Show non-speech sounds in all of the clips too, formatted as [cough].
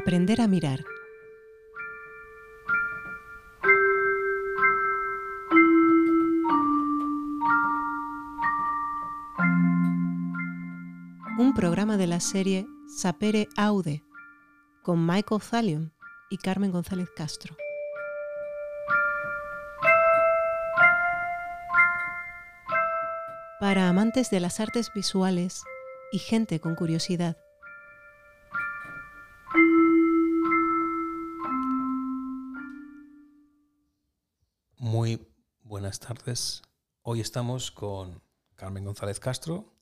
Aprender a mirar. Un programa de la serie Sapere Aude con Michael Thalion y Carmen González Castro. Para amantes de las artes visuales y gente con curiosidad. Hoy estamos con Carmen González Castro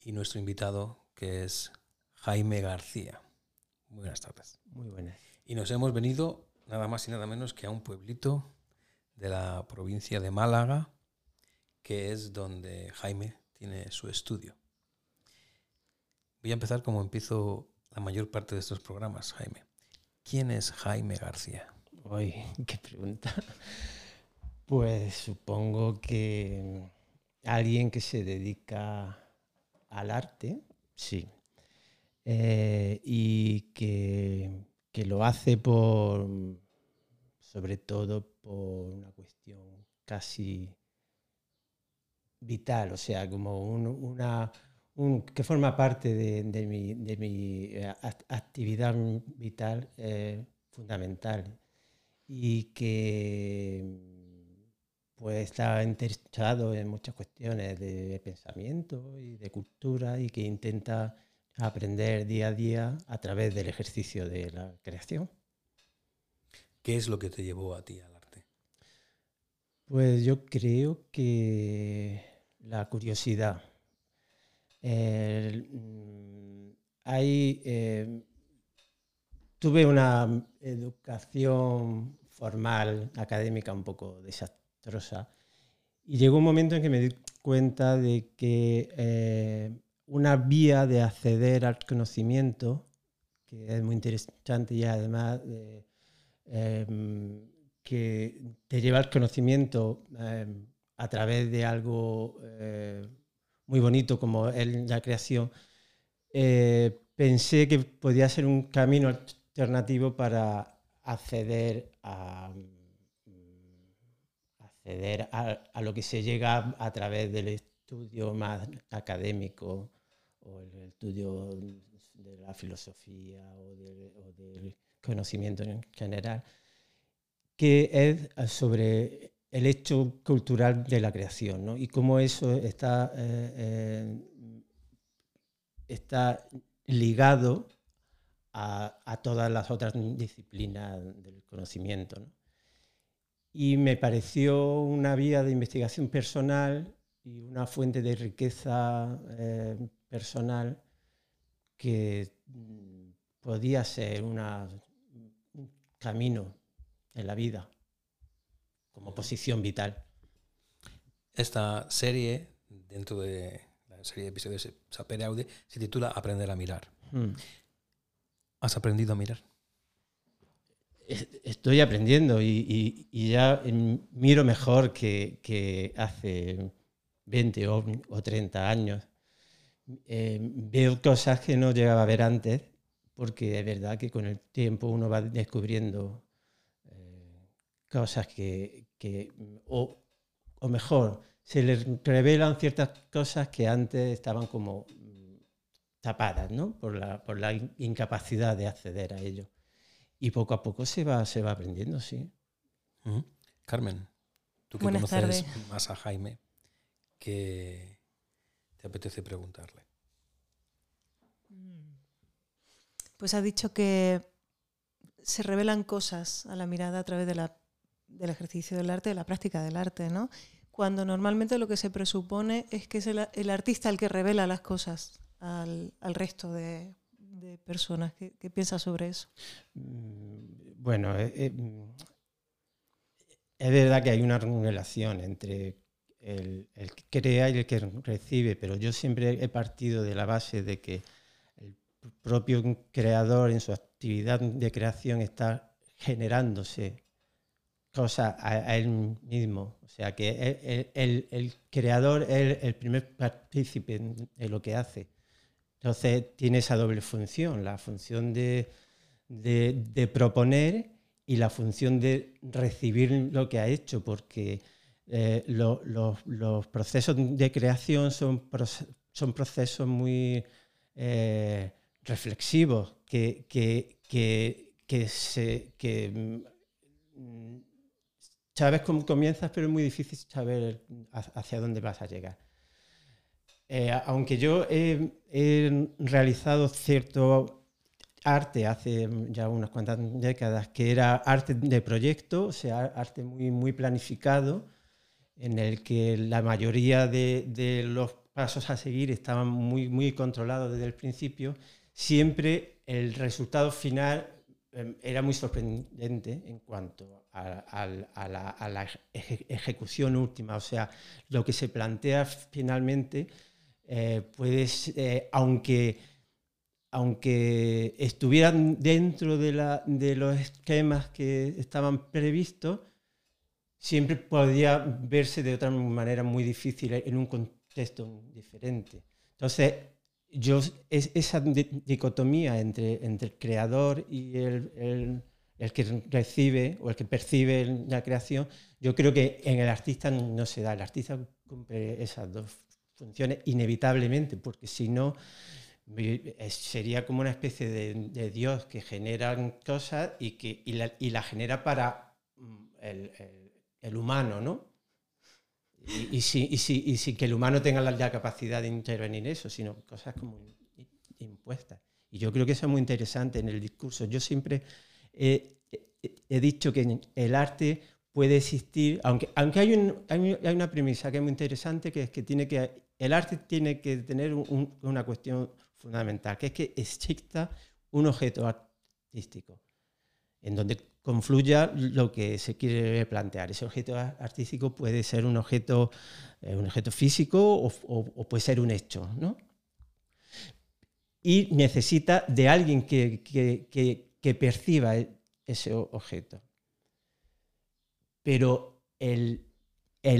y nuestro invitado que es Jaime García. Muy buenas tardes. Muy buenas. Y nos hemos venido nada más y nada menos que a un pueblito de la provincia de Málaga, que es donde Jaime tiene su estudio. Voy a empezar como empiezo la mayor parte de estos programas, Jaime. ¿Quién es Jaime García? Uy, qué pregunta. Pues supongo que alguien que se dedica al arte, sí. Eh, y que, que lo hace por, sobre todo por una cuestión casi vital, o sea, como un- una, un- que forma parte de, mi, de mi, eh, act- actividad vital eh, fundamental y que pues está interesado en muchas cuestiones de pensamiento y de cultura y que intenta aprender día a día a través del ejercicio de la creación. ¿Qué es lo que te llevó a ti al arte? Pues yo creo que la curiosidad. El, mm, hay, eh, tuve una educación formal, académica un poco desastrosa y llegó un momento en que me di cuenta de que eh, una vía de acceder al conocimiento, que es muy interesante y además de, em, que te lleva al conocimiento eh, a través de algo eh, muy bonito como la creación, eh, pensé que podía ser un camino alternativo para acceder a, acceder a, lo que se llega a través del estudio más académico o el estudio de la filosofía o del, conocimiento en general que es sobre el hecho cultural de la creación ¿no? y cómo eso está, eh, eh, está ligado a, a, todas las otras disciplinas del conocimiento. ¿no? Y me pareció una vía de investigación personal y una fuente de riqueza eh, personal que mm, podía ser una, un camino en la vida como posición vital. Esta serie, dentro de la serie de episodios Sapere Aude, se titula Aprender a mirar. Mm. ¿Has aprendido a mirar? Estoy aprendiendo y, ya miro mejor que, hace 20 o, o 30 años. Eh, veo cosas que no llegaba a ver antes, porque es verdad que con el tiempo uno va descubriendo cosas que, o, mejor, se les revelan ciertas cosas que antes estaban como tapadas, ¿no? Por la, por la incapacidad de acceder a ello. Y poco a poco se va, se va aprendiendo, sí. Uh -huh. Carmen, tú que Buenas conoces tardes. más a Jaime, ¿qué te apetece preguntarle? Pues ha dicho que se revelan cosas a la mirada a través de la del ejercicio del arte, de la práctica del arte, ¿no? Cuando normalmente lo que se presupone es que es el, el artista el que revela las cosas al, al resto de, de personas. ¿Qué, ¿Qué, piensas sobre eso? Bueno, eh, eh, es verdad que hay una relación entre el, el, que crea y el que recibe, pero yo siempre he partido de la base de que el propio creador en su actividad de creación está generándose cosas a, él mismo. O sea, que el, el, el creador es el primer partícipe de lo que hace. Entonces tiene esa doble función, la función de, proponer y la función de recibir lo que ha hecho, porque eh, los procesos de creación son, son procesos muy eh, reflexivos que, que, se, que mm, sabes cómo comienzas, pero es muy difícil saber hacia dónde vas a llegar. Eh, aunque yo he, realizado cierto arte hace ya unas cuantas décadas, que era arte de proyecto, o sea, arte muy, muy planificado, en el que la mayoría de, de los pasos a seguir estaban muy, muy controlados desde el principio, siempre el resultado final Em, era muy sorprendente en cuanto a, la, ejecución última. O sea, lo que se plantea finalmente eh, puede eh, aunque, aunque estuvieran dentro de, los esquemas que estaban previstos, siempre podía verse de otra manera muy difícil en un contexto diferente. Entonces, yo, es, esa dicotomía entre, entre el creador y el, el, que recibe o el que percibe la creación, yo creo que en el artista no se da. El artista cumple esas dos funciones inevitablemente, porque si no, sería como una especie de, Dios que genera cosas y, que, y, la, y la genera para mm, el, el humano, ¿no? Y, y, si, y, si, y sin que el humano tenga la, capacidad de intervenir en eso, sino cosas como impuestas. Y yo creo que eso es muy interesante en el discurso. Yo siempre he, he dicho que el arte puede existir, aunque, aunque hay, un, hay, una premisa que es muy interesante, que es que, tiene que el arte tiene que tener una cuestión fundamental, que es que exista un objeto artístico, en donde confluya lo que se quiere plantear. Ese objeto artístico puede ser un objeto, eh, un objeto físico o, puede ser un hecho. ¿no? Y necesita de alguien que, perciba e, ese objeto. Pero el,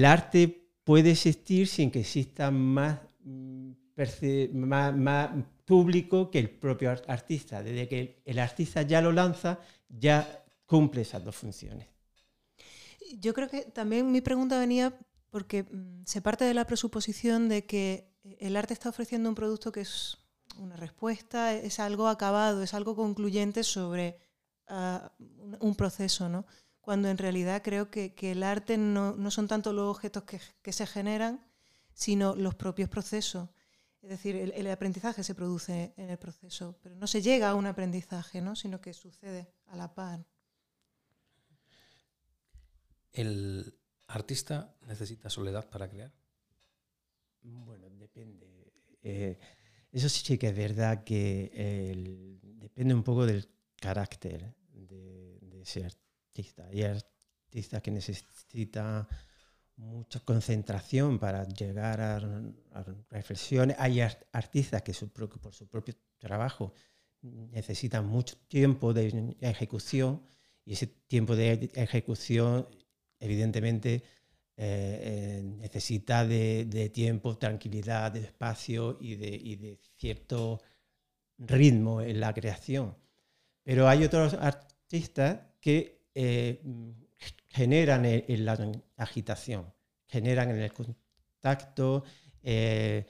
arte puede existir sin que exista más, mm, público que el propio artista. Desde que el artista ya lo lanza, ya cumple esas dos funciones. Yo creo que también mi pregunta venía porque mm, se parte de la presuposición de que el arte está ofreciendo un producto que es una respuesta, es algo acabado, es algo concluyente sobre ah, un proceso, ¿no? Cuando en realidad creo que, el arte no, son tanto los objetos que, se generan, sino los propios procesos. Es decir, el, el, aprendizaje se produce en el proceso, pero no se llega a un aprendizaje, ¿no? sino que sucede a la par. ¿El artista necesita soledad para crear? Bueno, depende. Eh, eso sí que es verdad que depende un poco del carácter de, ese artista. Hay artistas que necesitan mucha concentración para llegar a, reflexiones. Hay artistas que por su propio trabajo necesitan mucho tiempo de ejecución y ese tiempo de ejecución evidentemente eh, eh, necesita de, tiempo, tranquilidad, de espacio y de, cierto ritmo en la creación. Pero hay otros artistas que eh, generan en, la agitación, generan en el contacto, en,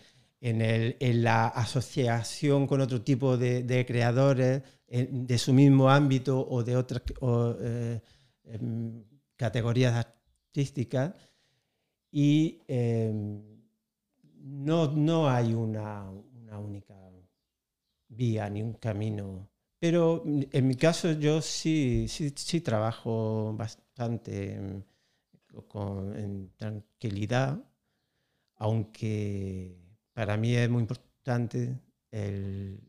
la asociación con otro tipo de, creadores de su mismo ámbito o de otras em, categorías artísticas y em, no, no, hay una, una, única vía ni un camino. Pero en mi caso yo sí, sí, sí trabajo bastante en, con, en tranquilidad, aunque para mí es muy importante el,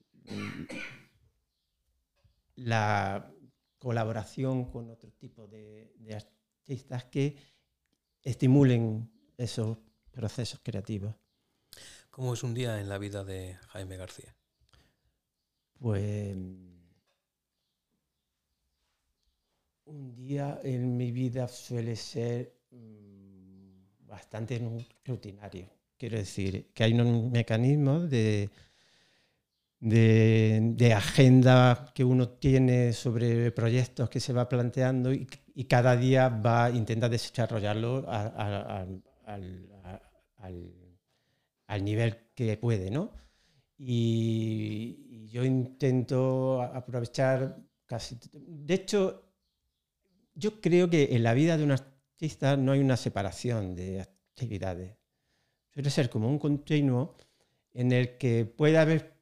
la colaboración con otro tipo de, de que estimulen esos procesos creativos. ¿Cómo es un día en la vida de Jaime García? Pues un día en mi vida suele ser mm, bastante rutinario. Quiero decir que hay un mecanismo de, de, agenda que uno tiene sobre proyectos que se va planteando y, cada día va a intentar desarrollarlo al, nivel que puede, ¿no? Y, yo intento aprovechar casi... De hecho, yo creo que en la vida de un artista no hay una separación de actividades. Suele ser como un continuo en el que puede haber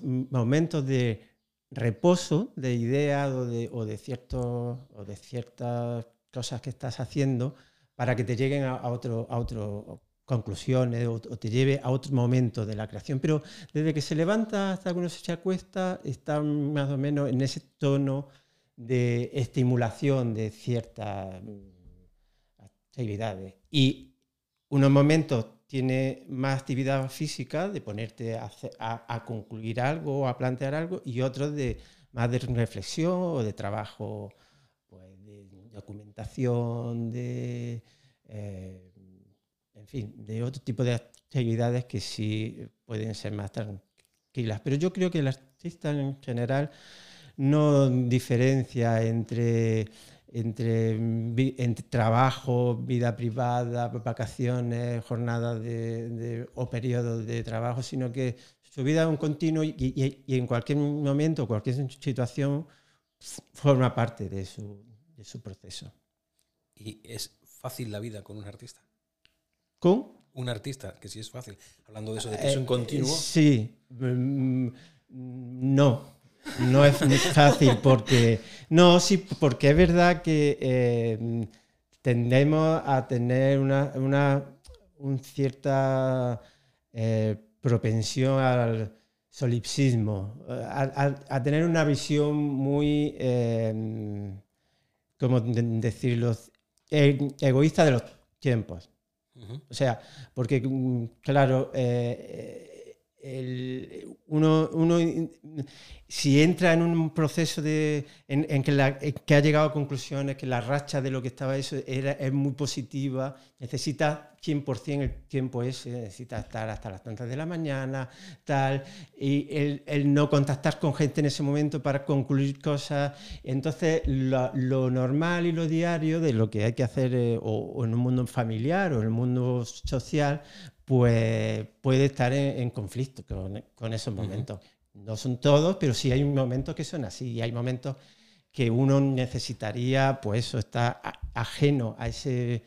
momentos de reposo de ideas o de, o de, ciertos, o de ciertas cosas que estás haciendo para que te lleguen a, otro, a otro conclusiones o, te lleve a otro momento de la creación. Pero desde que se levanta hasta que uno se acuesta, está más o menos en ese tono de estimulación de ciertas mm, actividades. Y unos momentos tiene más actividad física de ponerte a, concluir algo o a plantear algo y otros de más de reflexión o de trabajo pues, de documentación, de, eh, en fin, de otro tipo de actividades que sí pueden ser más tranquilas. Pero yo creo que el artista en general no diferencia entre entre, trabajo, vida privada, vacaciones, jornadas de, o periodos de trabajo, sino que su vida es un continuo y, en cualquier momento, cualquier situación, forma parte de su, de su proceso. ¿Y es fácil la vida con un artista? ¿Con? Un artista, que sí es fácil. Hablando de eso, de que es un eh, continuo. Sí, mm, no, no es fácil porque. No, sí, porque es verdad que eh, tendemos a tener una, una cierta eh, propensión al solipsismo, a, tener una visión muy, eh, ¿cómo decirlo?, e, egoísta de los tiempos. O sea, porque, mm, uno, uno, si entra en un proceso de, en, que, que, ha llegado a conclusiones que la racha de lo que estaba eso era, es muy positiva, necesita 100% el tiempo ese, necesita estar hasta las tantas de la mañana, tal, y el, no contactar con gente en ese momento para concluir cosas. Entonces, lo, normal y lo diario de lo que hay que hacer eh, o, en un mundo familiar o en el mundo social, pues puede estar en, conflicto con, esos momentos. No son todos, pero sí hay momentos que son así y hay momentos que uno necesitaría, pues eso, está ajeno a, ese,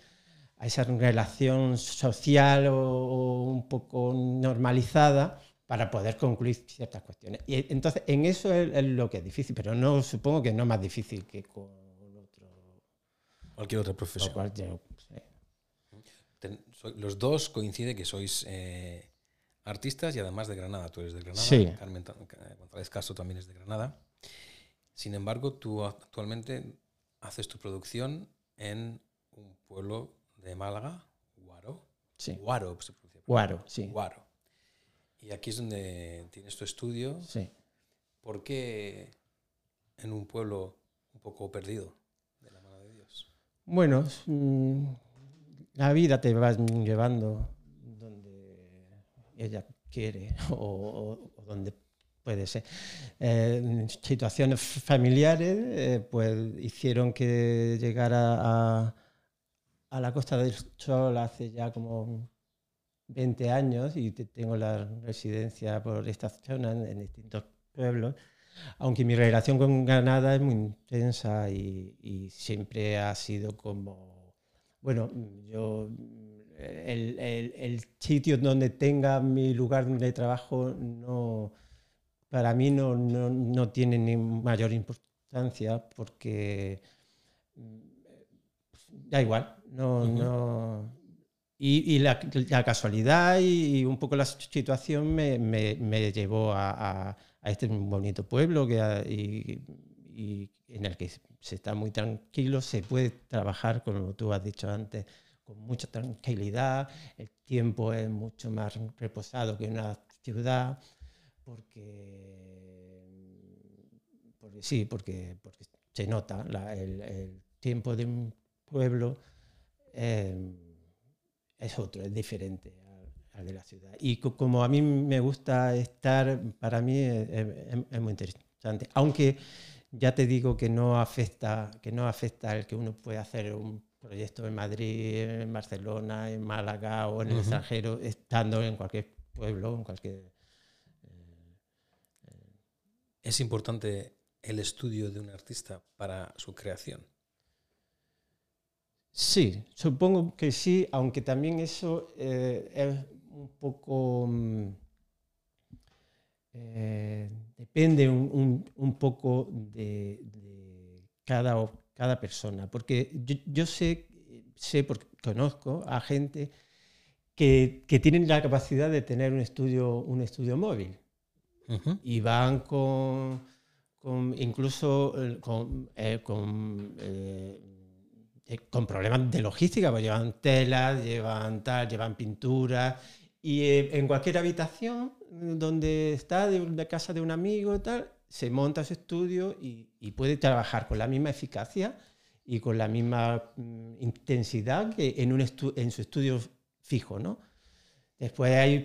a esa relación social o, un poco normalizada para poder concluir ciertas cuestiones. Y entonces, en eso es, lo que es difícil, pero no supongo que no es más difícil que con otro, cualquier otra profesión los dos coincide que sois eh, artistas y además de Granada. Tú eres de Granada, sí. Carmen González Castro también es de Granada. Sin embargo, tú actualmente haces tu producción en un pueblo de Málaga, Guaro. Sí. Guaro, se pronuncia. Guaro, sí. Guaro. Y aquí es donde tienes tu estudio. Sí. ¿Por qué en un pueblo un poco perdido de la mano de Dios? Bueno, mm, la vida te va llevando donde ella quiere [laughs] o, donde puede ser. Eh, situaciones familiares eh, pues hicieron que llegara a, la Costa del Sol hace ya como 20 años y tengo la residencia por esta zona en, distintos pueblos. Aunque mi relación con Granada es muy intensa y siempre ha sido como bueno, yo el, el, sitio donde tenga mi lugar de trabajo no, para mí no, no, no tiene ni mayor importancia porque mm, da igual, no, no. Y, y la, la, casualidad y, un poco la situación me, me, me llevó a, a, este bonito pueblo que, y, y en el que se está muy tranquilo, se puede trabajar, como tú has dicho antes, con mucha tranquilidad, el tiempo es mucho más reposado que una ciudad, porque, porque sí, porque, porque se nota el, tiempo de un pueblo eh, es otro, es diferente al de la ciudad. Y como a mí me gusta estar, para mí es, muy interesante. Aunque ya te digo que no afecta, que no afecta el que uno pueda hacer un proyecto en Madrid, en Barcelona, en Málaga o en el extranjero, estando en cualquier pueblo, en cualquier... es importante el estudio de un artista para su creación. Sí, supongo que sí, aunque también eso eh, es un poco... Mm, eh, depende un, poco de, cada, cada, persona, porque yo, sé, sé, porque conozco a gente que, que, tienen la capacidad de tener un estudio, un estudio móvil y van con, con incluso eh, con, con eh, con problemas de logística, pues llevan telas, llevan tal, llevan pinturas. Y eh, en cualquier habitación donde está, de, casa de un amigo y tal, se monta su estudio y, puede trabajar con la misma eficacia y con la misma mm, intensidad que en, un en su estudio fijo, ¿no? Después hay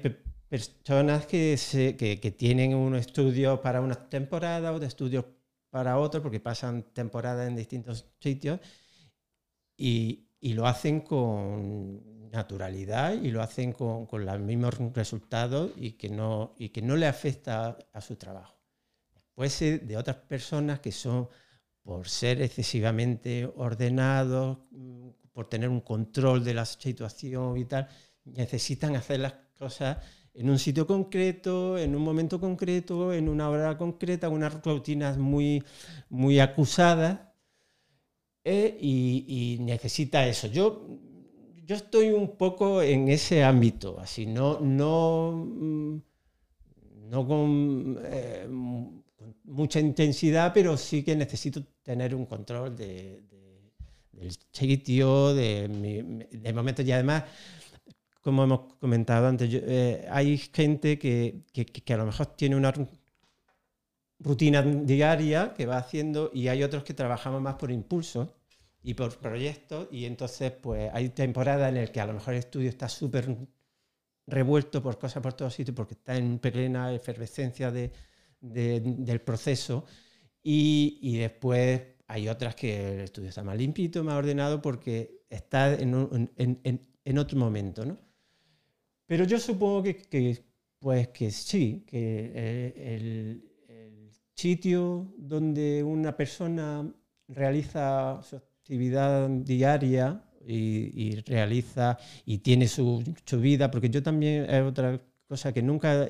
personas que, se, que, que, tienen un estudio para una temporada, otro estudio para otro, porque pasan temporadas en distintos sitios y, lo hacen con naturalidad y lo hacen con, los mismos resultados y que, no, y que no le afecta a, su trabajo. Puede ser de otras personas que son, por ser excesivamente ordenados, mm, por tener un control de la situación y tal, necesitan hacer las cosas en un sitio concreto, en un momento concreto, en una hora concreta, unas rutinas muy, muy acusadas eh, y, necesita eso. Yo, yo estoy un poco en ese ámbito, así, no, no, mm, no con, eh, mucha intensidad, pero sí que necesito tener un control de, del sitio, de, de momentos y además como hemos comentado antes, eh, hay gente que, que, que, a lo mejor tiene una rutina diaria que va haciendo y hay otros que trabajamos más por impulso y por proyectos y entonces pues hay temporadas en las que a lo mejor el estudio está súper revuelto por cosas por todos sitios porque está en plena efervescencia de, del proceso y, y, después hay otras que el estudio está más limpito, más ordenado porque está en, en, en, otro momento, ¿no? Pero yo supongo que, que pues que sí, que eh, el, sitio donde una persona realiza su actividad diaria y, realiza y tiene su, su, vida, porque yo también es otra cosa que nunca,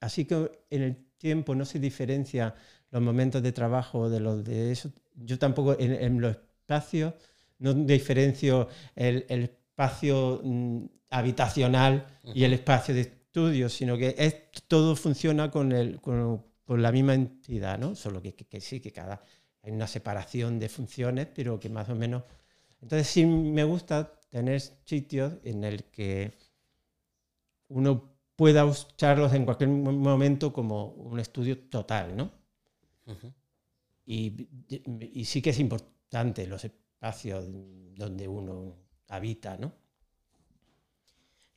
así que en el tiempo no se diferencia los momentos de trabajo de los de eso. Yo tampoco en, los espacios no diferencio el, el espacio mm, habitacional y el espacio de estudio, sino que es, todo funciona con, el, con, con, la misma entidad, ¿no? Solo que, que, sí, que cada hay una separación de funciones, pero que más o menos... Entonces sí me gusta tener sitios en el que uno pueda usarlos en cualquier momento como un estudio total, ¿no? y, y, sí que es importante los espacios donde uno habita, ¿no?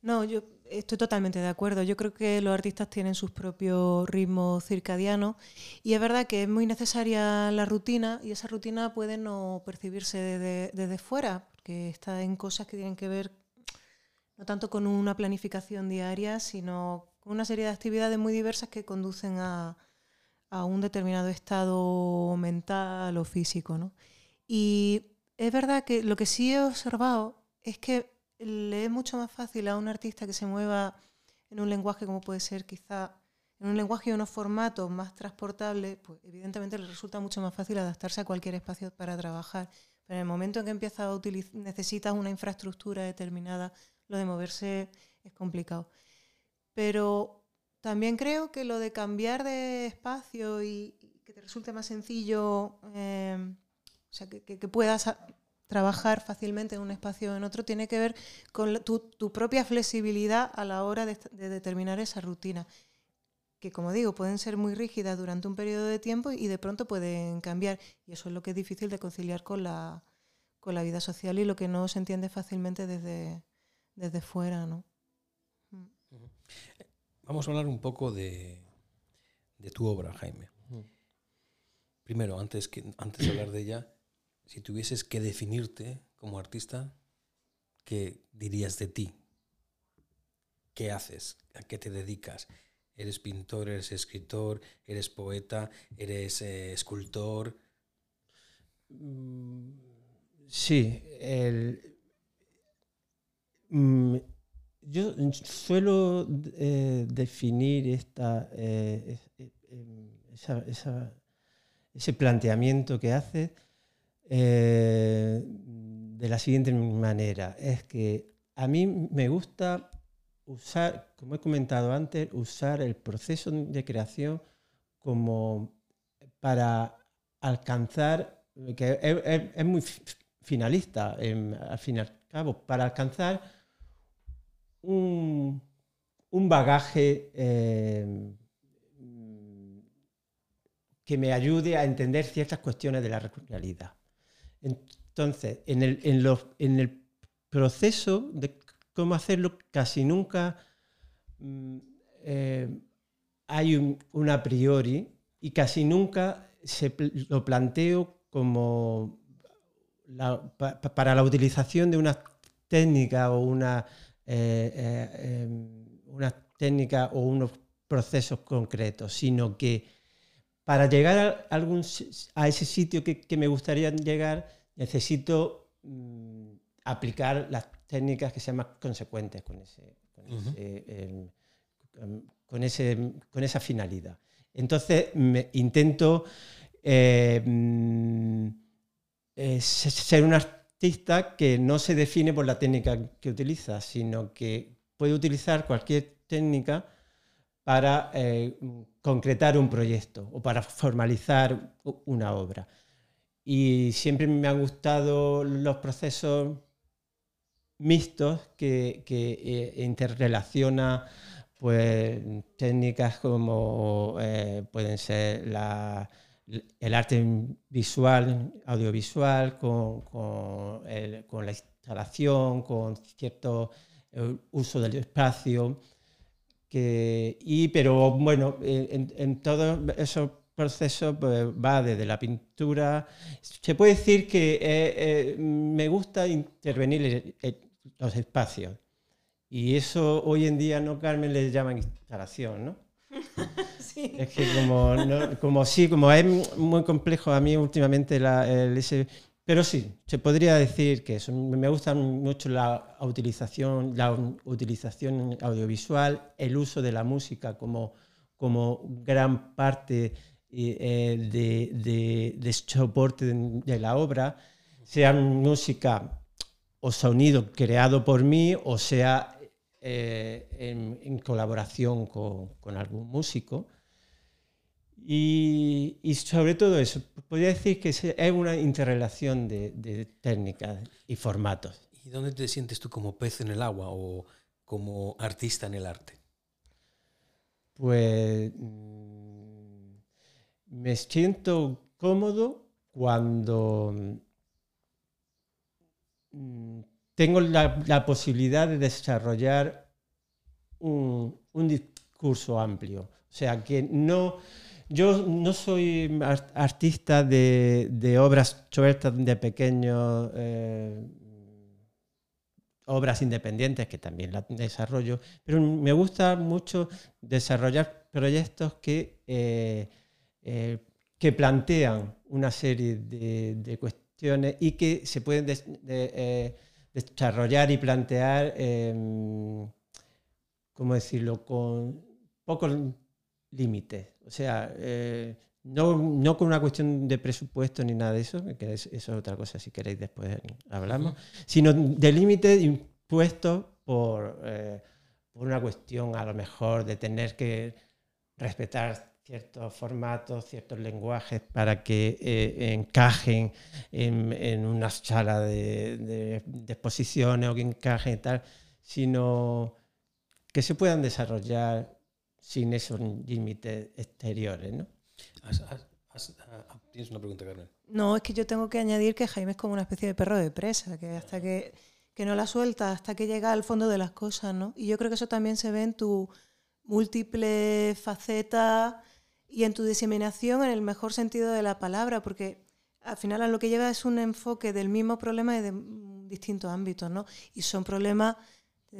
No, yo estoy totalmente de acuerdo. Yo creo que los artistas tienen sus propios ritmos circadianos y es verdad que es muy necesaria la rutina y esa rutina puede no percibirse desde, fuera, porque está en cosas que tienen que ver no tanto con una planificación diaria, sino con una serie de actividades muy diversas que conducen a, un determinado estado mental o físico. ¿no? Y es verdad que lo que sí he observado es que le es mucho más fácil a un artista que se mueva en un lenguaje como puede ser quizá en un lenguaje y unos formatos más transportables, pues evidentemente le resulta mucho más fácil adaptarse a cualquier espacio para trabajar. Pero en el momento en que empiezas a utilizar, necesitas una infraestructura determinada, lo de moverse es complicado. Pero también creo que lo de cambiar de espacio y, que te resulte más sencillo, eh, o sea, que, que puedas trabajar fácilmente en un espacio o en otro tiene que ver con tu, propia flexibilidad a la hora de, determinar esa rutina, que como digo, pueden ser muy rígidas durante un periodo de tiempo y de pronto pueden cambiar. Y eso es lo que es difícil de conciliar con la, con la vida social y lo que no se entiende fácilmente desde, desde fuera. ¿no? Vamos a hablar un poco de, de tu obra, Jaime. Primero, antes, que, antes de hablar de ella, si tuvieses que definirte como artista, ¿qué dirías de ti? ¿Qué haces? ¿A qué te dedicas? ¿Eres pintor, eres escritor, eres poeta, eres eh, escultor? Mm, Sí, el, mm, yo suelo eh, definir esta, eh, eh, esa- ese planteamiento que hace eh, de la siguiente manera. Es que a mí me gusta usar, como he comentado antes, usar el proceso de creación como para alcanzar, que es, muy fi- finalista, em, al fin y al cabo, para alcanzar un, un bagaje em, que me ayude a entender ciertas cuestiones de la realidad. Entonces, en el, proceso de cómo hacerlo, casi nunca mm, eh, hay un, a priori y casi nunca se lo planteo como para la utilización de una técnica o una, eh, eh, em, una técnica o unos procesos concretos, sino que para llegar a, algún, a ese sitio que, que me gustaría llegar, necesito mm, aplicar las técnicas que sean más consecuentes con, ese, con, ese, con, ese- con esa finalidad. Entonces, me intento eh, mm, eh, se- ser un artista que no se define por la técnica que utiliza, sino que puede utilizar cualquier técnica para eh, concretar un proyecto o para formalizar una obra. Y siempre me han gustado los procesos mixtos que, que eh, interrelaciona pues, técnicas como eh, pueden ser la- el arte visual, audiovisual, con, con la instalación, con cierto uso del espacio. Que, y, pero bueno, eh, en, en todos esos procesos pues, va desde la pintura. Se puede decir que eh, eh, me gusta intervenir en- en los espacios. Y eso hoy en día, ¿no, Carmen? Le llaman instalación, ¿no? [laughs] Sí. Es que como, no- como sí, como es muy complejo a mí últimamente la, el ese... Pero sí, se podría decir que eso. Me gusta mucho la utilización, la utilización audiovisual, el uso de la música como, como gran parte eh, de, de, de soporte de, la obra, sea música o sonido creado por mí o sea eh, en, en colaboración con algún músico. Y, y sobre todo eso, podría decir que es una interrelación de, de técnicas y formatos. ¿Y dónde te sientes tú como pez en el agua o como artista en el arte? Pues mm, me siento cómodo cuando mm, tengo la, la posibilidad de desarrollar un, un discurso amplio. O sea, que no, yo no soy ar- artista de, de obras sueltas de pequeños, eh, obras independientes, que también las desarrollo, pero me gusta mucho desarrollar proyectos que, eh, eh, que plantean una serie de, cuestiones y que se pueden des- de- desarrollar y plantear, em, ¿cómo decirlo?, con pocos límites. O sea, eh, no, no con una cuestión de presupuesto ni nada de eso, que es- eso es otra cosa, si queréis después hablamos, sino de límites impuestos por, eh, por una cuestión a lo mejor de tener que respetar ciertos formatos, ciertos lenguajes para que eh, encajen en, en una sala de, de- de exposiciones o que encajen y tal, sino que se puedan desarrollar sin esos límites exteriores. ¿no? Ah, tienes una pregunta, Carmen. No, es que yo tengo que añadir que Jaime es como una especie de perro de presa, que hasta que, que no la suelta hasta que llega al fondo de las cosas, ¿no? Y yo creo que eso también se ve en tu múltiple faceta y en tu diseminación en el mejor sentido de la palabra, porque al final a lo que lleva es un enfoque del mismo problema y de distintos ámbitos, ¿no? Y son problemas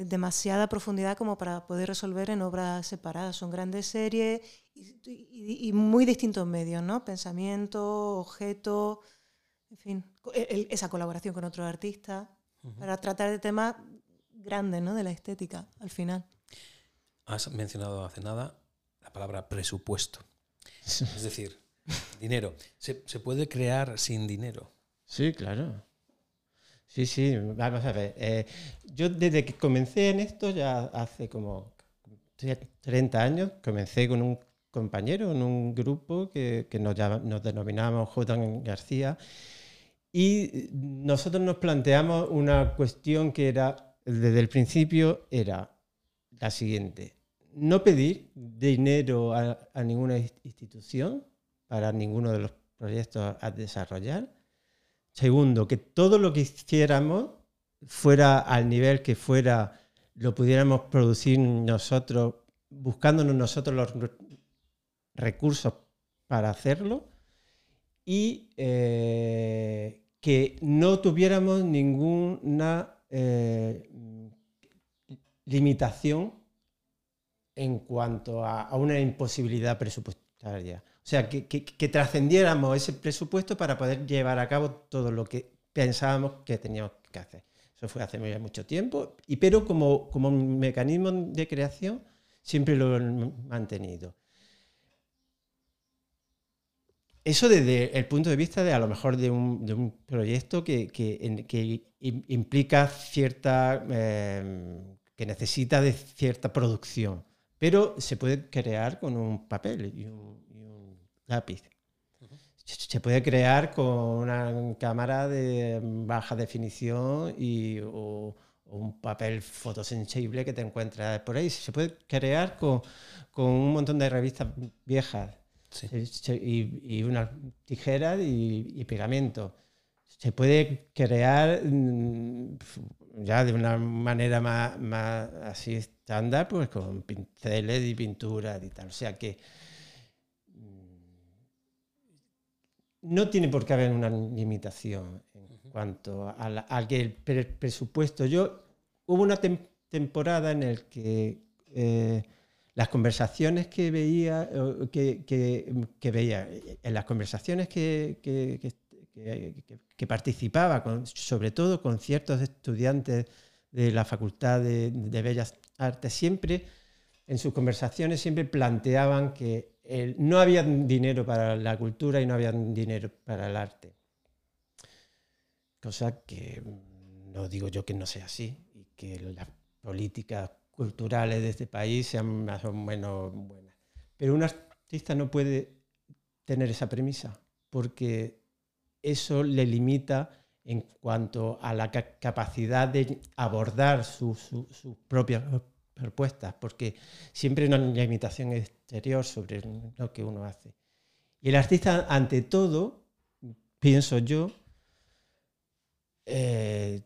demasiada profundidad como para poder resolver en obras separadas. Son grandes series y, muy distintos medios, ¿no? Pensamiento, objeto, en fin, esa colaboración con otros artistas para tratar de temas grandes ¿no? de la estética al final. Has mencionado hace nada la palabra presupuesto. [laughs] Es decir, dinero. ¿Se, puede crear sin dinero? Sí, claro. Sí, sí, vamos a ver. Eh, yo desde que comencé en esto, ya hace como 30 años, comencé con un compañero en un grupo que, que nos, nos denominábamos J. García y nosotros nos planteamos una cuestión que era, desde el principio, era la siguiente. No pedir dinero a, ninguna institución para ninguno de los proyectos a desarrollar. Segundo, que todo lo que hiciéramos fuera al nivel que fuera, lo pudiéramos producir nosotros, buscándonos nosotros los recursos para hacerlo. Y eh, que no tuviéramos ninguna eh, limitación en cuanto a, una imposibilidad presupuestaria. O sea, que, trascendiéramos ese presupuesto para poder llevar a cabo todo lo que pensábamos que teníamos que hacer. Eso fue hace mucho tiempo, y, pero como, como mecanismo de creación siempre lo he mantenido. Eso desde el punto de vista de a lo mejor de un, proyecto que, implica cierta, em, que necesita de cierta producción, pero se puede crear con un papel y un, lápiz. Se puede crear con una cámara de baja definición y, o, un papel fotosensible que te encuentras por ahí. Se puede crear con, con un montón de revistas viejas y, una tijera y, pegamento. Se puede crear mm, ya de una manera más, más, así estándar, pues con pinceles y pinturas y tal. O sea que mm, no tiene por qué haber una limitación en cuanto al que el presupuesto. Yo hubo una temporada en el que eh, las conversaciones que veía, que, que, veía en las conversaciones que, que participaba, con, sobre todo con ciertos estudiantes de la Facultad de, Bellas Artes, siempre en sus conversaciones siempre planteaban que no había dinero para la cultura y no había dinero para el arte. Cosa que no digo yo que no sea así y que la política culturales de este país sean más o menos buenas. Pero un artista no puede tener esa premisa porque eso le limita en cuanto a la capacidad de abordar sus propias propuestas, porque siempre hay una limitación exterior sobre lo que uno hace. Y el artista, ante todo, pienso yo, eh,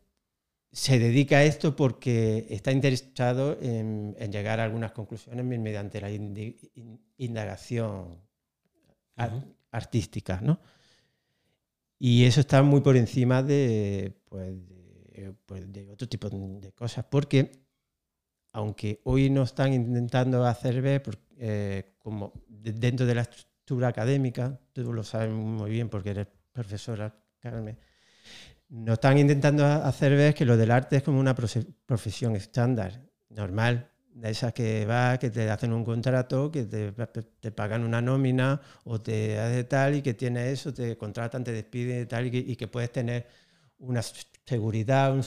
se dedica a esto porque está interesado en, llegar a algunas conclusiones mediante la indagación artística, ¿no? Y eso está muy por encima de, pues, pues, de, otro tipo de cosas, porque aunque hoy no están intentando hacer ver, eh, como dentro de la estructura académica, tú lo sabes muy bien porque eres profesora, Carmen, nos están intentando hacer ver que lo del arte es como una profesión estándar, normal, de esas que va, que te hacen un contrato, que te, pagan una nómina o te hace tal y que tiene eso, te contratan, te despiden y tal, y que, puedes tener una seguridad, un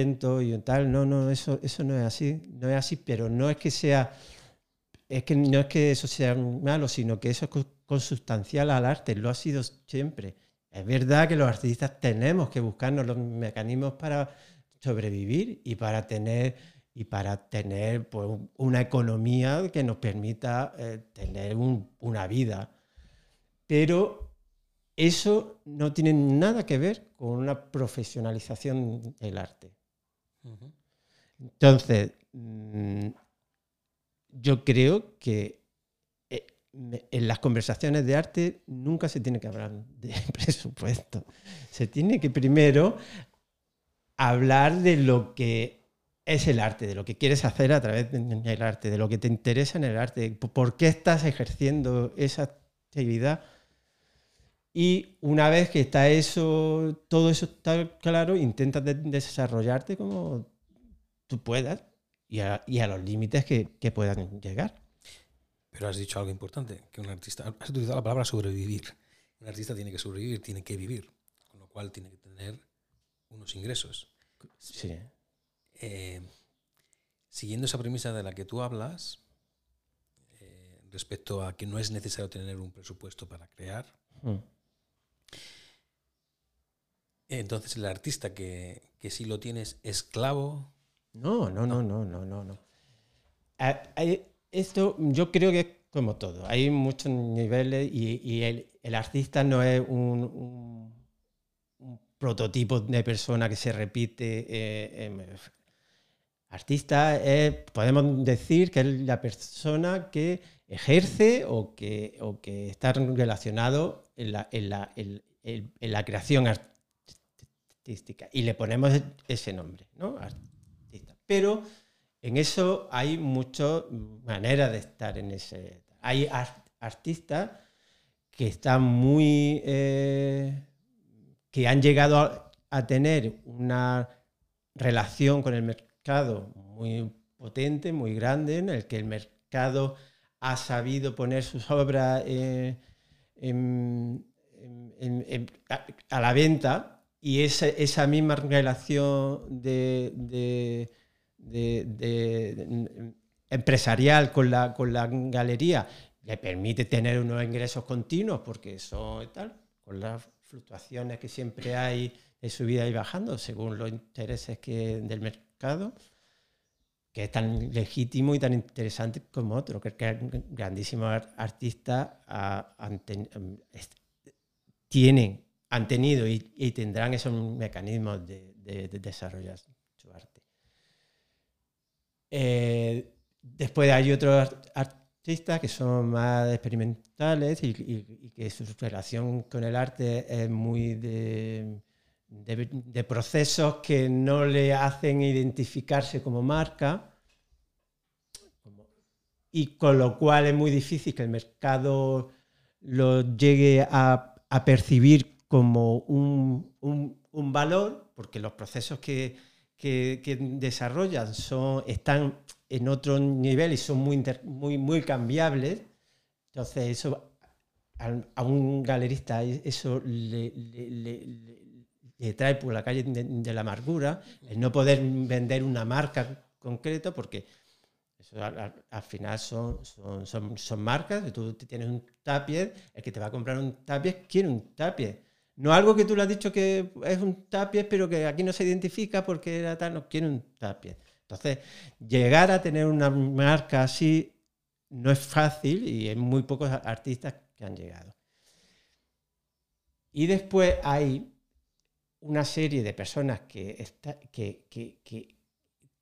y tal. No, no, eso, eso no es así, no es así, pero no es que sea, es que no es que eso sea malo, sino que eso es consustancial al arte, lo ha sido siempre. Es verdad que los artistas tenemos que buscarnos los mecanismos para sobrevivir y para tener, y para tener pues, una economía que nos permita eh, tener una vida. Pero eso no tiene nada que ver con una profesionalización del arte. Entonces, mm, yo creo que eh, en las conversaciones de arte nunca se tiene que hablar de [laughs] presupuesto. Se tiene que primero hablar de lo que es el arte, de lo que quieres hacer a través del arte, de lo que te interesa en el arte, por qué estás ejerciendo esa actividad. Y una vez que está eso, todo eso está claro, intentas de- desarrollarte como tú puedas y a, y a los límites que, que puedan llegar. Pero has dicho algo importante, que un artista, has utilizado la palabra sobrevivir. Un artista tiene que sobrevivir, tiene que vivir, con lo cual tiene que tener unos ingresos. Sí. Eh, siguiendo esa premisa de la que tú hablas, eh, respecto a que no es necesario tener un presupuesto para crear, Mm. Entonces el artista que, que sí lo tiene es esclavo. No, no, no, no, no, no, no. Ah, esto yo creo que es como todo. Hay muchos niveles y, el, el artista no es un, prototipo de persona que se repite. eh, artista es, podemos decir que es la persona que ejerce o que, o que está relacionado en la, en la- en- en la creación artística. Y le ponemos ese nombre, ¿no? Artista. Pero en eso hay muchas maneras de estar en ese. Hay ar- artistas que están muy. eh, que han llegado a, tener una relación con el mercado muy potente, muy grande, en el que el mercado ha sabido poner sus obras eh, a la venta y esa, esa misma relación de, de- empresarial con la, con la galería le permite tener unos ingresos continuos porque eso y tal, con las fluctuaciones que siempre hay de subida y bajando según los intereses que, del mercado, que es tan legítimo y tan interesante como otro, que, que grandísimos ar- artistas ah, tienen, han tenido y, tendrán esos mecanismos de, de- de desarrollar su arte. Eh, después hay otros art- artistas que son más experimentales y, que su relación con el arte es muy de, procesos que no le hacen identificarse como marca y con lo cual es muy difícil que el mercado lo llegue a, a percibir como un, un- un valor, porque los procesos que, que- que desarrollan son, están en otro nivel y son muy, inter- muy, muy cambiables. Entonces, eso al- a un galerista eso le, le- le- le- trae por la calle de, de la amargura, el no poder vender una marca concreta, porque eso al, al- al final son, son, son, son marcas, tú tienes un tapiz, el que te va a comprar un tapiz quiere un tapiz. No algo que tú le has dicho que es un tapiz, pero que aquí no se identifica porque era tal, no quiere un tapiz. Entonces, llegar a tener una marca así no es fácil y hay muy pocos artistas que han llegado. Y después hay una serie de personas que, está- que, que- que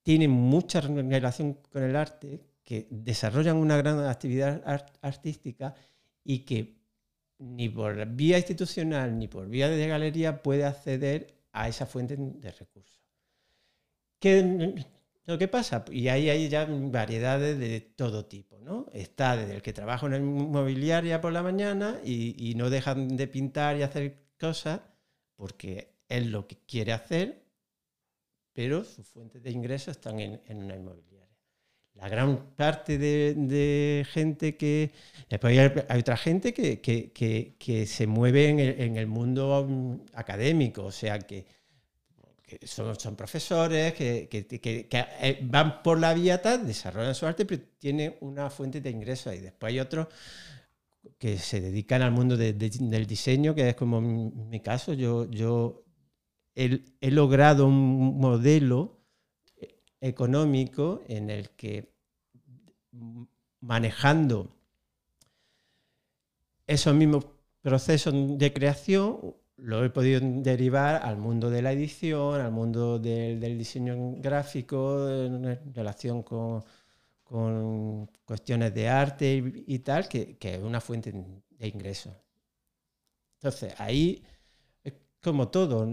tienen mucha relación con el arte, que desarrollan una gran actividad art- artística y que ni por vía institucional ni por vía de galería puede acceder a esa fuente de recursos. ¿Qué lo que pasa? Y ahí hay ya variedades de todo tipo, ¿no? Está desde el que trabaja en inmobiliaria por la mañana y, y no dejan de pintar y hacer cosas porque es lo que quiere hacer, pero sus fuentes de ingresos están en, en una inmobiliaria. La gran parte de, de gente que... Después hay, hay otra gente que, que- que- que se mueve en el, en el mundo mm, académico, o sea que, son, son profesores que, eh, van por la vía tal, desarrollan su arte, pero tienen una fuente de ingresos ahí. Después hay otros que se dedican al mundo de- de- del diseño, que es como mi, mi caso. Yo, yo he, he logrado un modelo económico en el que manejando esos mismos procesos de creación lo he podido derivar al mundo de la edición, al mundo del, diseño gráfico, en relación con, cuestiones de arte y, tal, que, es una fuente de ingresos. Entonces, ahí como todo.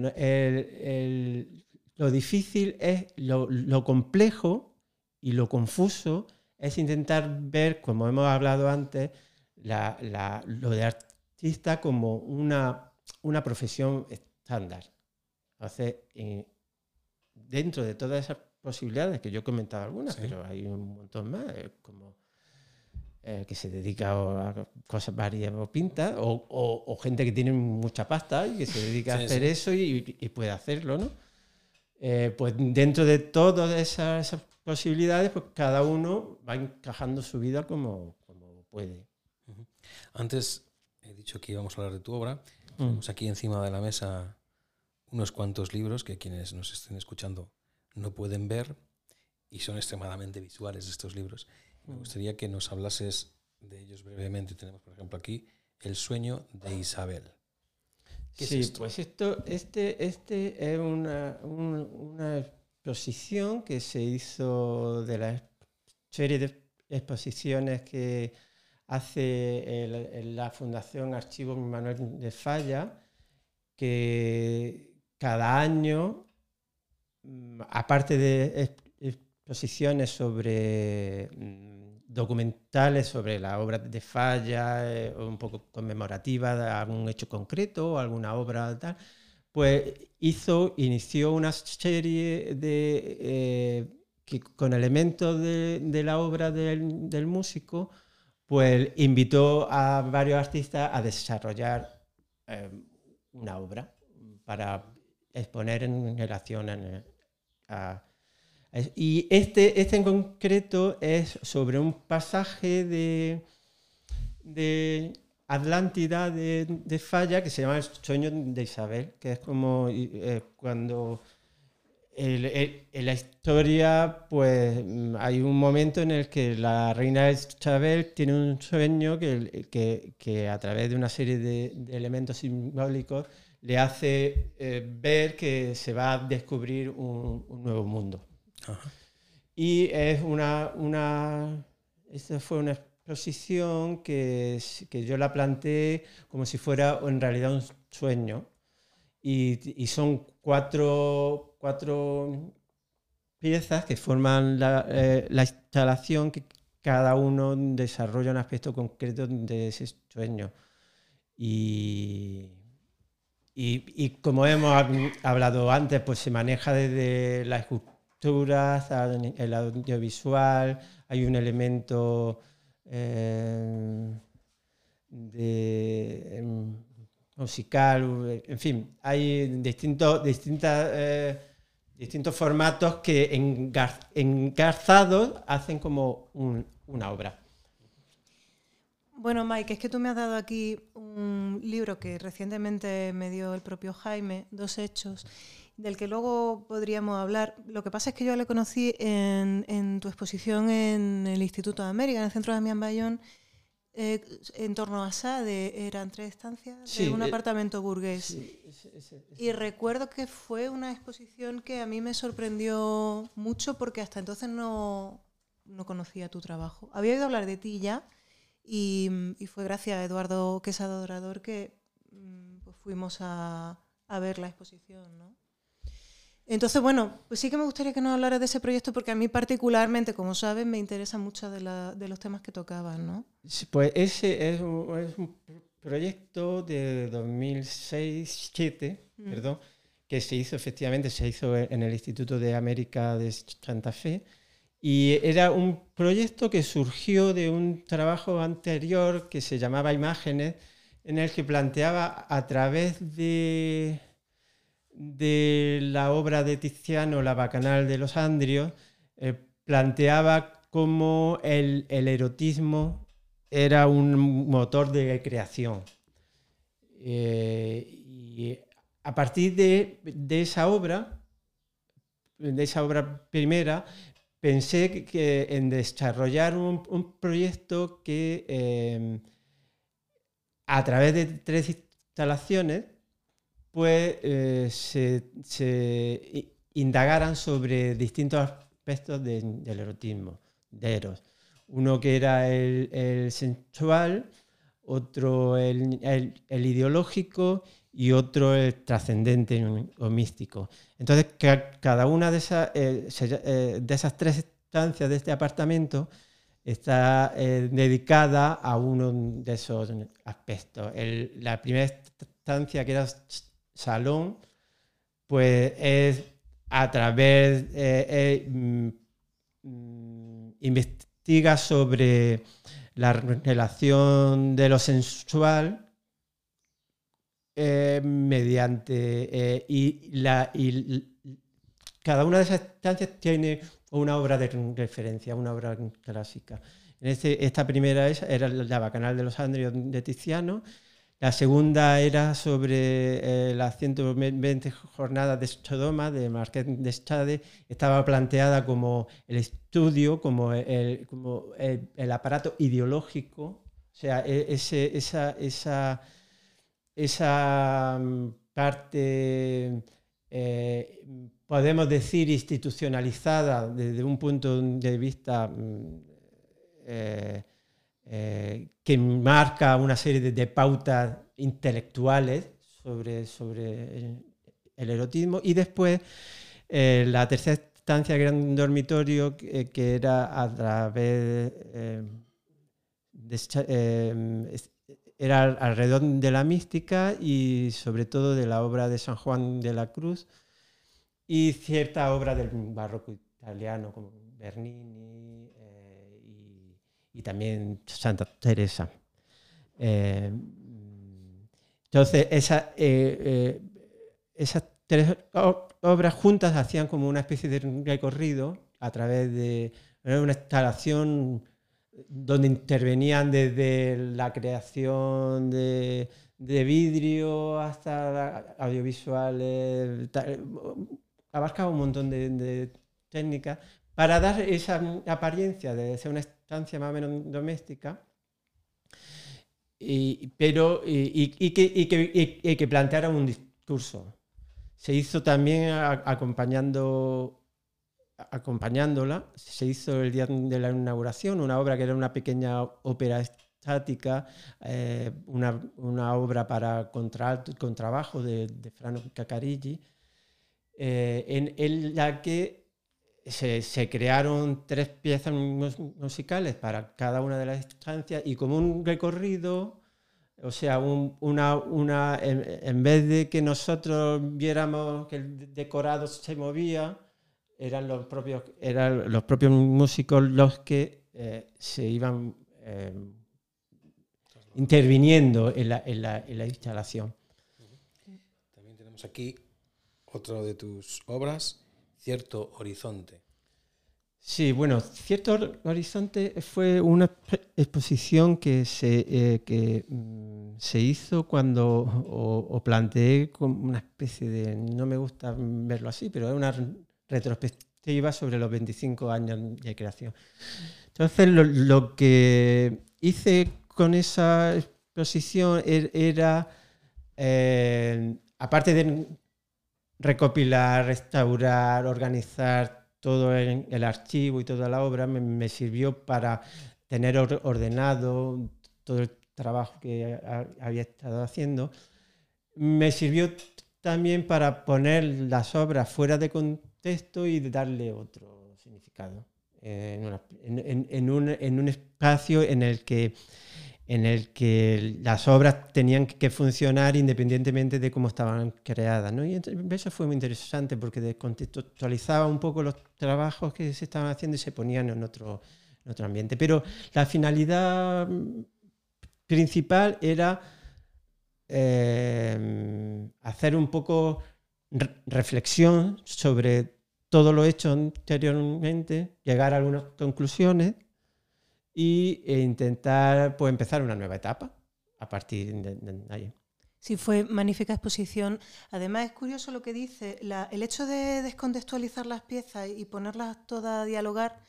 Lo difícil es lo, complejo y lo confuso es intentar ver, como hemos hablado antes, lo de artista como una una profesión estándar. Entonces, dentro de todas esas posibilidades, que yo he comentado algunas, pero hay un montón más, eh, como eh, que se dedica a cosas varias o pinta, o, gente que tiene mucha pasta y que se dedica a hacer eso y, puede hacerlo, ¿no? Eh, pues dentro de todas esas, posibilidades, pues cada uno va encajando su vida como, como puede. Antes he dicho que íbamos a hablar de tu obra Mm. Tenemos aquí encima de la mesa unos cuantos libros que quienes nos estén escuchando no pueden ver y son extremadamente visuales estos libros. Me mm. gustaría que nos hablases de ellos brevemente. Tenemos, por ejemplo, aquí El sueño de Isabel. Sí, pues esto, este, este es una, una exposición que se hizo de la serie de exposiciones que hace la Fundación Archivo Manuel de Falla, que cada año, mm, aparte de exposiciones sobre mm, documentales sobre la obra de Falla, eh, un poco conmemorativa de algún hecho concreto alguna obra tal, pues hizo, inició una serie de, eh, que, con elementos de, la obra del músico, pues invitó a varios artistas a desarrollar eh, una obra para exponer en relación a, y este, este en concreto es sobre un pasaje de, de Atlántida de, Falla que se llama El sueño de Isabel, que es como eh, cuando en la historia, pues hay un momento en el que la reina Isabel tiene un sueño que, que, a través de una serie de, elementos simbólicos le hace eh, ver que se va a descubrir un, nuevo mundo. Y es una, una, esta fue una exposición que, que yo la planteé como si fuera en realidad un sueño. Y, y son cuatro cuatro piezas que forman eh, la, instalación que cada uno desarrolla un aspecto concreto de ese sueño. Y, y, como hemos hablado antes, pues se maneja desde la escultura el audiovisual, hay un elemento de, em, musical, en fin, hay distintos, distintas... Eh, distintos formatos que engarzados hacen como una obra. Bueno, Mike, es que tú me has dado aquí un libro que recientemente me dio el propio Jaime, Dos Hechos, del que luego podríamos hablar. Lo que pasa es que yo le conocí en, tu exposición en el Instituto de América, en el Centro de Damián Bayón, eh, en torno a Sade, eran tres estancias de un eh, apartamento burgués. y recuerdo que fue una exposición que a mí me sorprendió mucho porque hasta entonces no, no conocía tu trabajo. Había oído hablar de ti ya y, fue gracias a Eduardo Quesado Dorador que mm, pues fuimos a, a ver la exposición. ¿no? Entonces, bueno, pues sí que me gustaría que nos hablara de ese proyecto porque a mí particularmente, como sabes, me interesa mucho de, los temas que tocaban, ¿no? pues ese es un, proyecto de 2006-2007, mm. perdón, que se hizo efectivamente, se hizo en el Instituto de América de Santa Fe. Y era un proyecto que surgió de un trabajo anterior que se llamaba Imágenes, en el que planteaba a través de de la obra de Tiziano, La Bacanal de los Andrios, eh, planteaba cómo el, erotismo era un motor de creación. Eh, y a partir de, esa obra, de esa obra primera, pensé que, en desarrollar un, proyecto que eh, a través de tres instalaciones pues se, se indagaran sobre distintos aspectos del erotismo, de Eros. Uno que era el, sensual, otro el, ideológico y otro el trascendente o místico. Entonces, cada una de esas, eh, eh, de esas tres estancias de este apartamento está dedicada a uno de esos aspectos. la primera estancia, que era salón, pues es a través, eh, mm, mm, investiga sobre la relación de lo sensual eh, mediante y, la, y cada una de esas estancias tiene una obra de referencia, una obra clásica. En este, esta primera era la Bacanal de los Andrios de Tiziano, la segunda era sobre eh, las 120 jornadas de Sodoma de Marqués de Sade. Estaba planteada como el estudio, como el, como aparato ideológico, o sea, e, esa mm, parte eh, podemos decir, institucionalizada desde un punto de vista mm, eh, eh, que marca una serie de, pautas intelectuales sobre, sobre el erotismo. Y después, eh, la tercera estancia, que era un dormitorio que, era a través de, era alrededor de la mística y sobre todo de la obra de San Juan de la Cruz, y cierta obra del barroco italiano como Bernini eh, y, también Santa Teresa. Eh, entonces, eh, esas tres obras juntas hacían como una especie de recorrido a través de una instalación donde intervenían desde la creación de, de vidrio hasta audiovisuales, abarcaba un montón de, técnicas para dar esa apariencia de ser una más o menos doméstica, y, pero y, que, que, planteara un discurso. Se hizo también acompañando, acompañándola, se hizo el día de la inauguración una obra que era una pequeña ópera estática, eh, una, una, obra para contrabajo de, de Frano Cacarilli, eh, en, la que se, crearon tres piezas musicales para cada una de las estancias y como un recorrido, o sea, una, una en, vez de que nosotros viéramos que el decorado se movía, eran los propios, eran los propios músicos los que eh, se iban eh, interviniendo en la, en la instalación. También tenemos aquí otro de tus obras, Cierto Horizonte. Sí, bueno, Cierto Horizonte fue una exposición que se, eh, que, mm, se hizo cuando o, planteé como una especie de, no me gusta verlo así, pero es una retrospectiva sobre los 25 años de creación. Entonces, lo, que hice con esa exposición er, era, eh, aparte de recopilar, restaurar, organizar todo el, archivo y toda la obra me, sirvió para tener ordenado todo el trabajo que había estado haciendo. Me sirvió también para poner las obras fuera de contexto y darle otro significado en un espacio en el que en el que las obras tenían que funcionar independientemente de cómo estaban creadas. Y eso fue muy interesante porque descontextualizaba un poco los trabajos que se estaban haciendo y se ponían en otro, otro ambiente. Pero la finalidad principal era eh, hacer un poco reflexión sobre todo lo hecho anteriormente, llegar a algunas conclusiones y, e intentar pues, empezar una nueva etapa a partir de, ahí. Sí, fue magnífica exposición. Además, es curioso lo que dice, el hecho de descontextualizar las piezas y ponerlas todas a dialogar,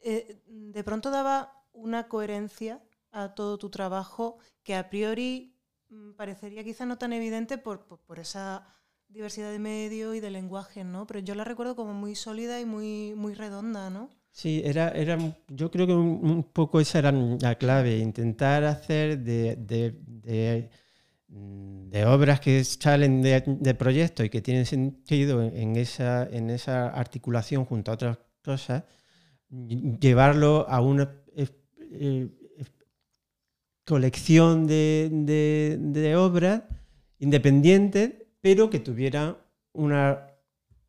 eh, de pronto daba una coherencia a todo tu trabajo que a priori mm, parecería quizá no tan evidente por, por, esa diversidad de medio y de lenguaje, ¿no? Pero yo la recuerdo como muy sólida y muy, muy redonda, ¿no? Sí, era, era, yo creo que un, poco esa era la clave, intentar hacer de, de, mm, de, obras que salen de, proyectos y que tienen sentido en esa, en esa articulación junto a otras cosas, llevarlo a una eh, colección de, obras independientes, pero que tuvieran una,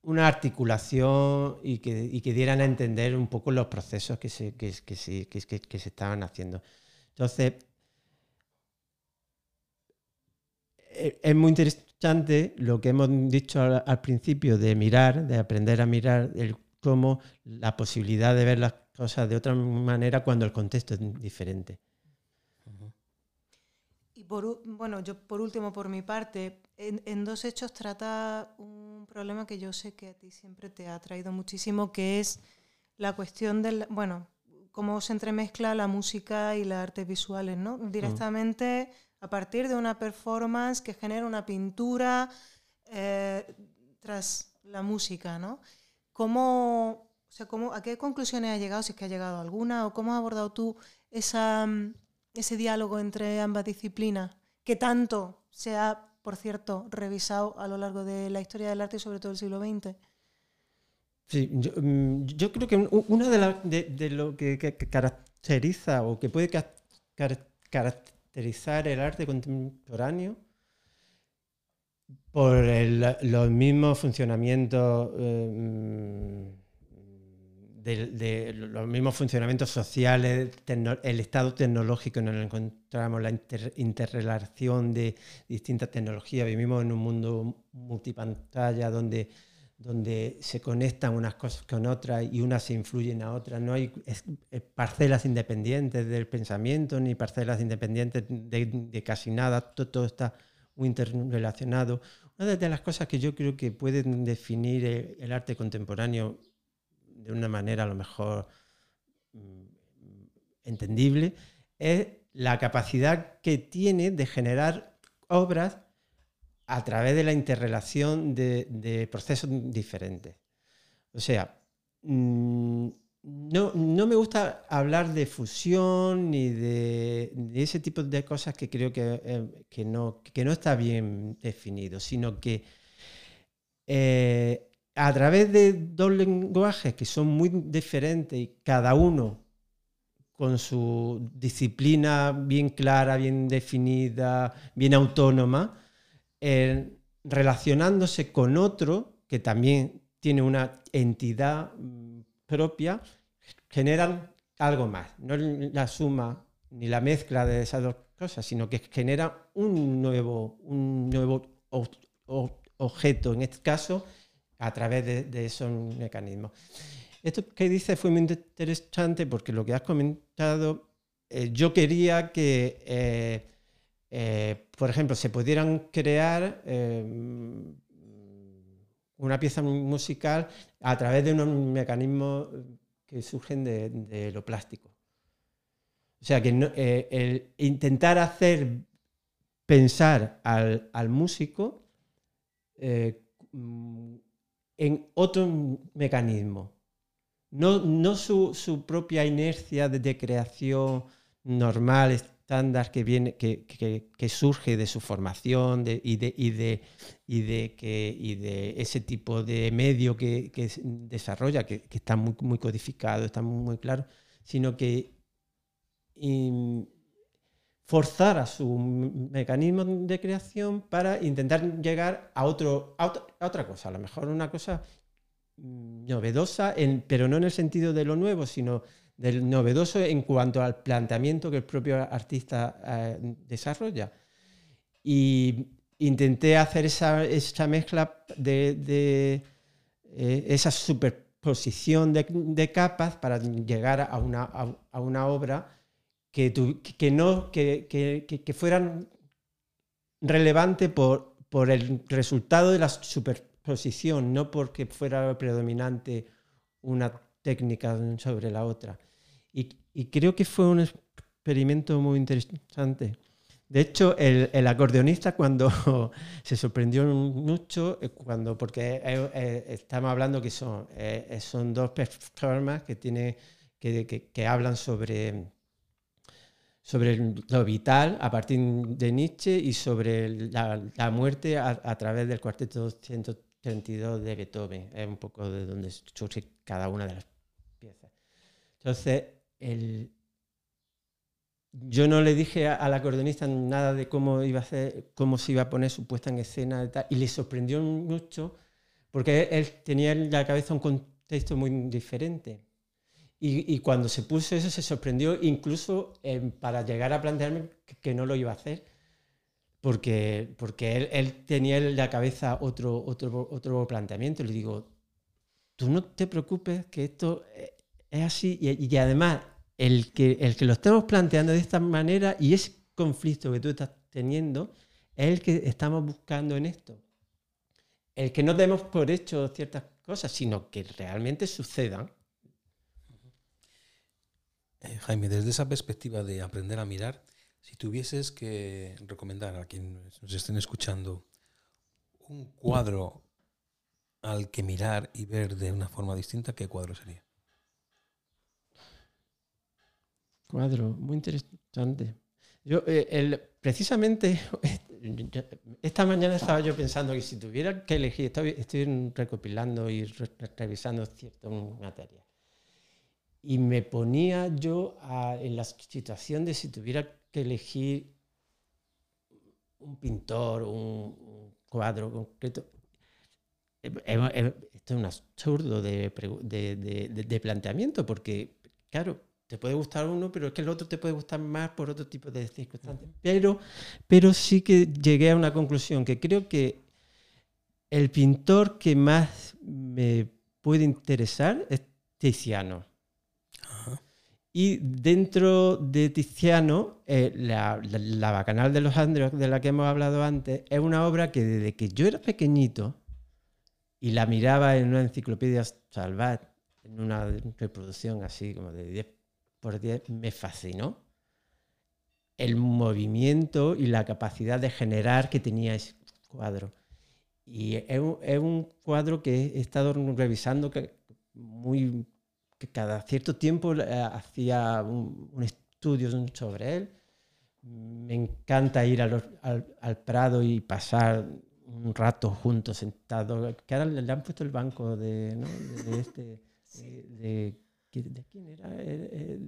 una articulación y que, que, dieran a entender un poco los procesos que se, que, que, se estaban haciendo. Entonces, e, es muy interesante lo que hemos dicho al, principio de mirar, de aprender a mirar el, cómo la posibilidad de ver las cosas de otra manera cuando el contexto es diferente. Por, bueno, yo por último, por mi parte, en, dos hechos trata un problema que yo sé que a ti siempre te ha traído muchísimo, que es la cuestión del, bueno, cómo se entremezcla la música y las artes visuales, ¿no? Directamente a partir de una performance que genera una pintura eh, tras la música, ¿no? ¿Cómo, o sea, ¿cómo, ¿A qué conclusiones has llegado, si es que ha llegado alguna, o cómo has abordado tú esa, mm, ese diálogo entre ambas disciplinas, que tanto se ha, por cierto, revisado a lo largo de la historia del arte y sobre todo del siglo XX? Sí, yo, mm, creo que una de, de, lo que, caracteriza o que puede caracterizar el arte contemporáneo por los mismos funcionamientos eh, mm, de, los mismos funcionamientos sociales, el estado tecnológico en el que encontramos, la interrelación de distintas tecnologías. Vivimos en un mundo multipantalla donde, donde se conectan unas cosas con otras y unas se influyen a otras. No hay parcelas independientes del pensamiento ni parcelas independientes de, casi nada. Todo, está muy interrelacionado. Una de las cosas que yo creo que pueden definir el arte contemporáneo de una manera a lo mejor mm, entendible, es la capacidad que tiene de generar obras a través de la interrelación de, procesos diferentes. O sea, mm, no, me gusta hablar de fusión ni de, ese tipo de cosas que creo que, eh, no, no, está bien definido, sino que eh, a través de dos lenguajes que son muy diferentes y cada uno con su disciplina bien clara, bien definida, bien autónoma, eh, relacionándose con otro que también tiene una entidad mm, propia, generan algo más. No la suma ni la mezcla de esas dos cosas, sino que genera un nuevo, un nuevo objeto, en este caso, a través de, esos mecanismos. Esto que dices fue muy interesante porque lo que has comentado, eh, yo quería que, eh, eh, por ejemplo, se pudieran crear una pieza musical a través de unos mecanismos que surgen de, lo plástico. O sea, que el intentar hacer pensar al, al músico en otro mecanismo. No, no su, propia inercia de, creación normal, estándar que, viene, que, que, surge de su formación y, de, y, de, y, de, que, y de ese tipo de medio que, desarrolla, que, está muy, muy codificado, está muy, muy claro, sino que forzar a su mecanismo de creación para intentar llegar a, otro, a, otra cosa, a lo mejor una cosa novedosa, pero no en el sentido de lo nuevo, sino del novedoso en cuanto al planteamiento que el propio artista eh, desarrolla. Y intenté hacer esa, esa mezcla de, eh, esa superposición de, capas para llegar a una, a una obra que, que, no, que, que, fueran relevantes por, por el resultado de la superposición, no porque fuera predominante una técnica sobre la otra. Y, y, creo que fue un experimento muy interesante De hecho, el, acordeonista cuando [laughs] se sorprendió mucho, eh, cuando, porque eh, eh, estamos hablando que son, son dos performances que, tiene, que, hablan sobre, sobre lo vital a partir de Nietzsche y sobre la, muerte a, través del cuarteto 132 de Beethoven. Es un poco de donde surge cada una de las piezas. Entonces, el, yo no le dije al acordeonista nada de cómo iba a hacer, cómo se iba a poner su puesta en escena y, tal, y le sorprendió mucho porque él tenía en la cabeza un contexto muy diferente. Y, cuando se puso eso se sorprendió incluso para llegar a plantearme que, no lo iba a hacer, porque, porque él, tenía en la cabeza otro, otro, otro planteamiento. Le digo, tú no te preocupes que esto es así y, y además el que, el que lo estemos planteando de esta manera y ese conflicto que tú estás teniendo es el que estamos buscando en esto. El que no demos por hecho ciertas cosas, sino que realmente sucedan. Eh, Jaime, desde esa perspectiva de aprender a mirar, si tuvieses que recomendar a quienes nos estén escuchando un cuadro al que mirar y ver de una forma distinta, ¿qué cuadro sería? Cuadro, muy interesante. Yo, eh, precisamente, [laughs] esta mañana estaba yo pensando que si tuviera que elegir, estoy, recopilando y revisando cierto material. Y me ponía yo en la situación de si tuviera que elegir un pintor, un, un cuadro concreto. Esto es un absurdo de, de planteamiento, porque, claro, te puede gustar uno, pero es que el otro te puede gustar más por otro tipo de circunstancias. Pero, pero sí que llegué a una conclusión, que creo que el pintor que más me puede interesar es Tiziano. Y dentro de Tiziano, eh, la, la, Bacanal de los Andreos, de la que hemos hablado antes, es una obra que desde que yo era pequeñito y la miraba en una enciclopedia Salvat, en una reproducción así como de 10 por me fascinó el movimiento y la capacidad de generar que tenía ese cuadro. Y es un, cuadro que he estado revisando que, muy, que cada cierto tiempo eh, hacía un, estudio sobre él. Me encanta ir al, Prado y pasar un rato juntos, sentados. Que ahora le han puesto el banco de, este, [laughs] de ¿De quién era? Eh, eh,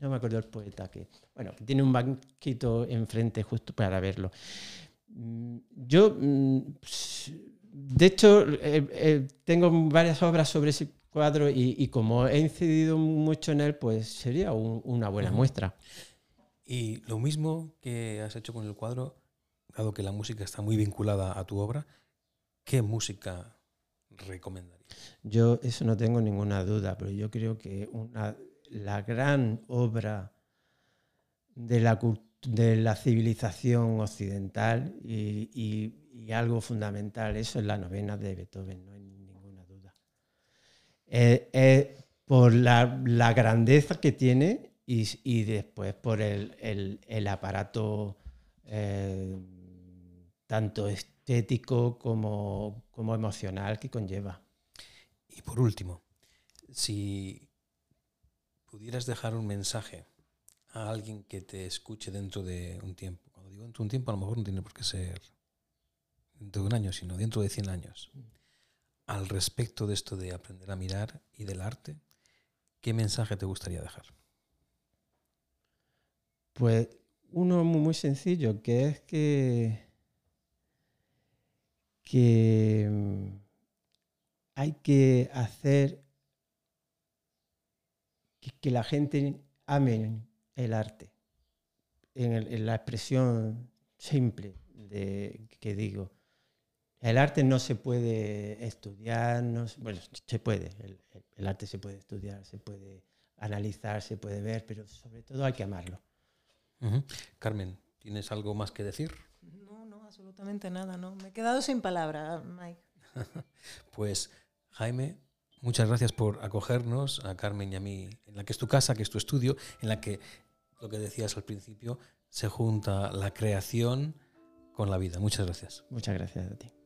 no, me acuerdo el poeta que. Bueno, tiene un banquito enfrente justo para verlo. Mm, yo, mm, de hecho, eh, tengo varias obras sobre ese cuadro y, como he incidido mucho en él, pues sería una buena muestra. Y lo mismo que has hecho con el cuadro, dado que la música está muy vinculada a tu obra, ¿qué música recomendarías? Yo eso no tengo ninguna duda, pero yo creo que la gran obra de la, de la civilización occidental y, algo fundamental, eso es la novena de Beethoven, no. Eh, por la, grandeza que tiene y, después por el, aparato eh, tanto estético como emocional que conlleva. Y por último, si pudieras dejar un mensaje a alguien que te escuche dentro de un tiempo, cuando digo dentro de un tiempo a lo mejor no tiene por qué ser dentro de un año, sino dentro de 100 años, al respecto de esto de aprender a mirar y del arte, ¿qué mensaje te gustaría dejar? Pues uno muy sencillo, que es que, que hay que hacer que, la gente ame el arte, en, la expresión simple de, que digo. El arte no se puede estudiar, bueno, se puede, el, arte se puede estudiar, se puede analizar, se puede ver, pero sobre todo hay que amarlo. Carmen, ¿tienes algo más que decir? No, no, absolutamente nada, no. Me he quedado sin palabra, Mike. [laughs] pues Jaime, muchas gracias por acogernos a Carmen y a mí en la que es tu casa, que es tu estudio, en la que, lo que decías al principio, se junta la creación con la vida. Muchas gracias. Muchas gracias a ti.